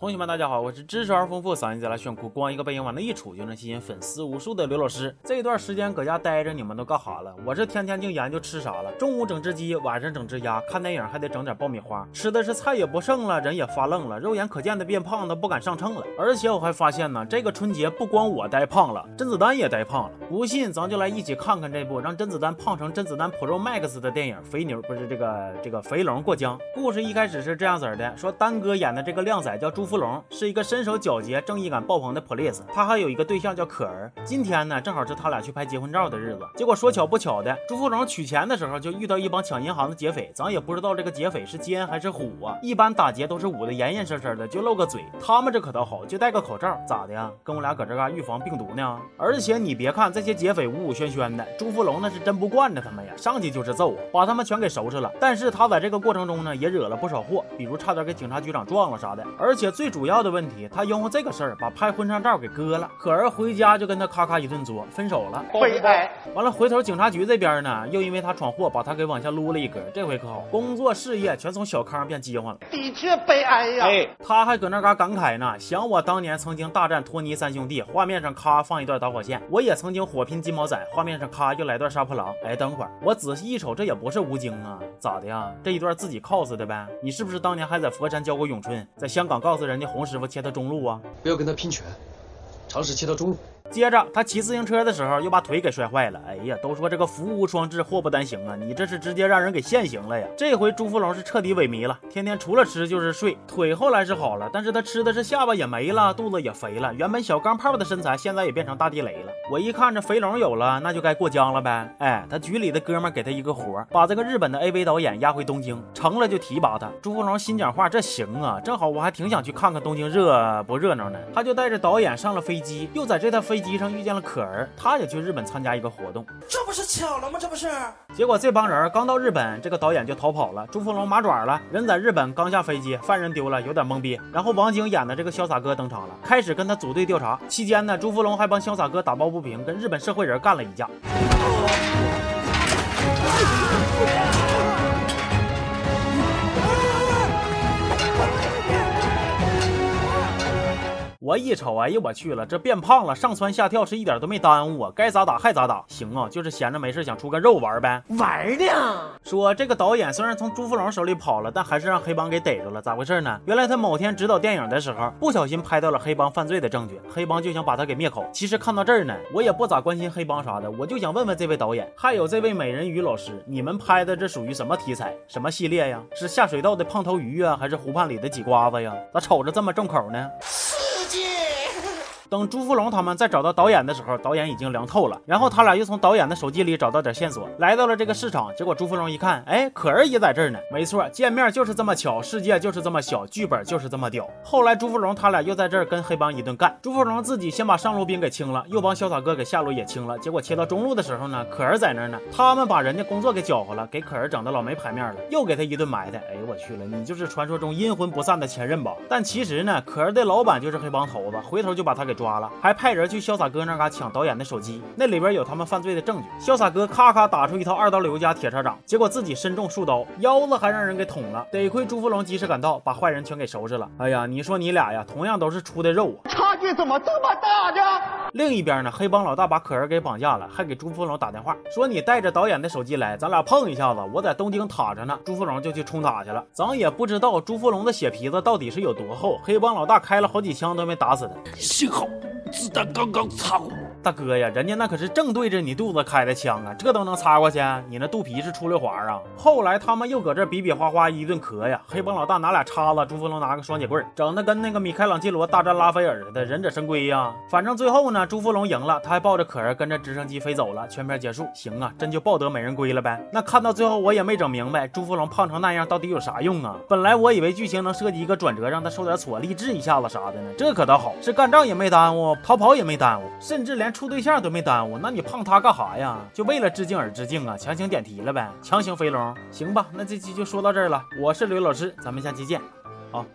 同学们，大家好，我是知识而丰富、嗓音贼拉炫酷、光一个背影往那一杵就能吸引粉丝无数的刘老师。这段时间搁家待着，你们都干哈了？我是天天净研究吃啥了。中午整只鸡，晚上整只鸭，看电影还得整点爆米花，吃的是菜也不剩了，人也发愣了，肉眼可见的变胖，都不敢上秤了。而且我还发现呢，这个春节不光我呆胖了，甄子丹也呆胖了。不信，咱就来一起看看这部让甄子丹胖成甄子丹 Pro Max 的电影《肥牛》，不是这个这个肥龙过江。故事一开始是这样子的，说丹哥演的这个靓仔叫朱福龙，是一个。身手矫捷、正义感爆棚的 police，他还有一个对象叫可儿。今天呢，正好是他俩去拍结婚照的日子。结果说巧不巧的，朱福龙取钱的时候就遇到一帮抢银行的劫匪。咱也不知道这个劫匪是奸还是虎啊。一般打劫都是捂得严严实实的，就露个嘴。他们这可倒好，就戴个口罩，咋的呀？跟我俩搁这嘎预防病毒呢？而且你别看这些劫匪武武轩轩的，朱福龙那是真不惯着他们呀，上去就是揍，把他们全给收拾了。但是他在这个过程中呢，也惹了不少祸，比如差点给警察局长撞了啥的。而且最主要的问题。他因为这个事儿把拍婚纱照给割了，可儿回家就跟他咔咔一顿作，分手了。悲哀。完了，回头警察局这边呢，又因为他闯祸，把他给往下撸了一格。这回可好，工作事业全从小康变饥荒了。的确悲哀呀。哎，他还搁那嘎感慨呢，想我当年曾经大战托尼三兄弟，画面上咔放一段导火线。我也曾经火拼金毛仔，画面上咔又来段杀破狼。哎，等会儿我仔细一瞅，这也不是吴京啊，咋的呀？这一段自己 cos 的呗？你是不是当年还在佛山教过咏春，在香港告诉人家洪师傅切的中路啊？不要跟他拼拳，尝试切到中路。接着他骑自行车的时候又把腿给摔坏了。哎呀，都说这个福无双至，祸不单行啊！你这是直接让人给现行了呀！这回朱福龙是彻底萎靡了，天天除了吃就是睡。腿后来是好了，但是他吃的是下巴也没了，肚子也肥了。原本小钢炮的身材，现在也变成大地雷了。我一看这肥龙有了，那就该过江了呗。哎，他局里的哥们给他一个活，把这个日本的 AV 导演押回东京，成了就提拔他。朱福龙心讲话，这行啊，正好我还挺想去看看东京热不热闹呢。他就带着导演上了飞机，又在这趟飞机上遇见了可。可儿，他也去日本参加一个活动，这不是巧了吗？这不是。结果这帮人刚到日本，这个导演就逃跑了。朱福龙麻爪了，人在日本刚下飞机，犯人丢了，有点懵逼。然后王晶演的这个潇洒哥登场了，开始跟他组队调查。期间呢，朱福龙还帮潇洒哥打抱不平，跟日本社会人干了一架。我一瞅，哎呦我去了，这变胖了，上蹿下跳是一点都没耽误啊，该咋打还咋打，行啊，就是闲着没事想出个肉玩呗，玩呢。说这个导演虽然从朱福龙手里跑了，但还是让黑帮给逮住了，咋回事呢？原来他某天指导电影的时候，不小心拍到了黑帮犯罪的证据，黑帮就想把他给灭口。其实看到这儿呢，我也不咋关心黑帮啥的，我就想问问这位导演，还有这位美人鱼老师，你们拍的这属于什么题材，什么系列呀？是下水道的胖头鱼啊，还是湖畔里的挤瓜子呀？咋瞅着这么重口呢？等朱福龙他们再找到导演的时候，导演已经凉透了。然后他俩又从导演的手机里找到点线索，来到了这个市场。结果朱福龙一看，哎，可儿也在这儿呢。没错，见面就是这么巧，世界就是这么小，剧本就是这么屌。后来朱福龙他俩又在这儿跟黑帮一顿干。朱福龙自己先把上路兵给清了，又帮潇洒哥给下路也清了。结果切到中路的时候呢，可儿在那儿呢。他们把人家工作给搅和了，给可儿整的老没牌面了，又给他一顿埋汰。哎呦我去了，你就是传说中阴魂不散的前任吧？但其实呢，可儿的老板就是黑帮头子，回头就把他给抓了，还派人。去潇洒哥那嘎抢导演的手机，那里边有他们犯罪的证据。潇洒哥咔咔打出一套二刀流加铁砂掌，结果自己身中数刀，腰子还让人给捅了。得亏朱福龙及时赶到，把坏人全给收拾了。哎呀，你说你俩呀，同样都是出的肉啊，差距怎么这么大呢？另一边呢，黑帮老大把可儿给绑架了，还给朱福龙打电话说：“你带着导演的手机来，咱俩碰一下子。我在东京塔着呢。”朱福龙就去冲塔去了。咱也不知道朱福龙的血皮子到底是有多厚，黑帮老大开了好几枪都没打死他。幸好。子弹刚刚擦过，大哥呀，人家那可是正对着你肚子开的枪啊，这都能擦过去？你那肚皮是出溜滑啊？后来他们又搁这比比划划一顿磕呀，黑帮老大拿俩叉子，朱福龙拿个双截棍，整的跟那个米开朗基罗大战拉斐尔似的，忍者神龟呀。反正最后呢，朱福龙赢了，他还抱着可儿跟着直升机飞走了，全片结束。行啊，真就抱得美人归了呗。那看到最后我也没整明白，朱福龙胖成那样到底有啥用啊？本来我以为剧情能设计一个转折，让他受点挫，励志一下子啥的呢。这可倒好，是干仗也没耽误。逃跑也没耽误，甚至连处对象都没耽误。那你碰他干哈呀？就为了致敬而致敬啊！强行点题了呗，强行飞龙，行吧？那这期就说到这儿了。我是刘老师，咱们下期见，好。